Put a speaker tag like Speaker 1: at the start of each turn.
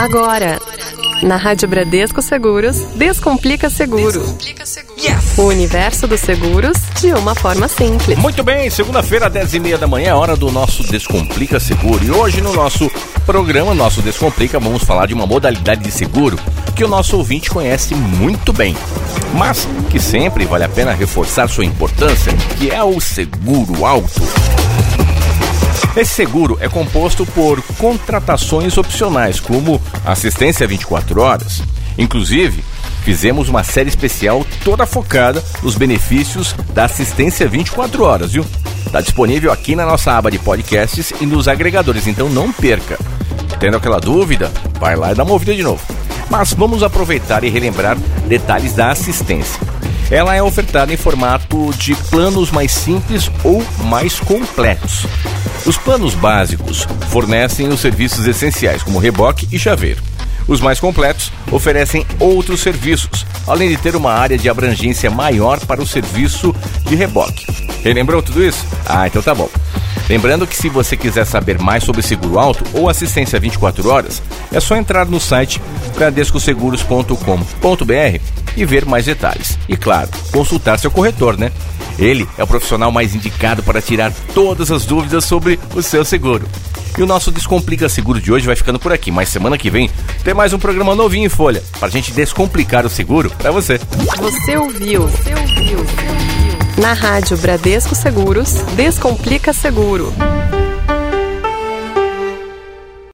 Speaker 1: Agora, na Rádio Bradesco Seguros, Descomplica Seguro.
Speaker 2: Yes!
Speaker 1: O universo dos seguros de uma forma simples.
Speaker 2: Muito bem, segunda-feira, 10 e meia da manhã, hora do nosso Descomplica Seguro. E hoje no nosso programa, nosso Descomplica, vamos falar de uma modalidade de seguro que o nosso ouvinte conhece muito bem, mas que sempre vale a pena reforçar sua importância, que é o seguro alto. Esse seguro é composto por contratações opcionais, como assistência 24 horas. Inclusive, fizemos uma série especial toda focada nos benefícios da assistência 24 horas, viu? Está disponível aqui na nossa aba de podcasts e nos agregadores, então não perca. Tendo aquela dúvida, vai lá e dá uma ouvida de novo. Mas vamos aproveitar e relembrar detalhes da assistência. Ela é ofertada em formato de planos mais simples ou mais completos. Os planos básicos fornecem os serviços essenciais, como reboque e chaveiro. Os mais completos oferecem outros serviços, além de ter uma área de abrangência maior para o serviço de reboque. Relembrou tudo isso? Ah, então tá bom. Lembrando que se você quiser saber mais sobre seguro alto ou assistência 24 horas, é só entrar no site bradescoseguros.com.br e ver mais detalhes. E claro, consultar seu corretor, né? Ele é o profissional mais indicado para tirar todas as dúvidas sobre o seu seguro. E o nosso Descomplica Seguro de hoje vai ficando por aqui, mas semana que vem tem mais um programa novinho em folha para a gente descomplicar o seguro para você.
Speaker 1: Você ouviu? Você ouviu? Na Rádio Bradesco Seguros, Descomplica Seguro.